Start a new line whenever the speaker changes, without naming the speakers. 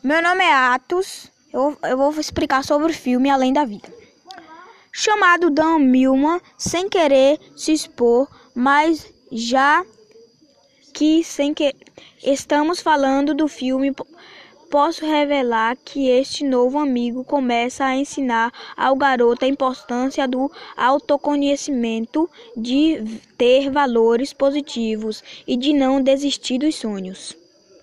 Meu nome é Atos. Eu, eu vou explicar sobre o filme Além da Vida. Chamado Dan Milman, sem querer se expor, mas já que sem que estamos falando do filme, posso revelar que este novo amigo começa a ensinar ao garoto a importância do autoconhecimento, de ter valores positivos e de não desistir dos sonhos.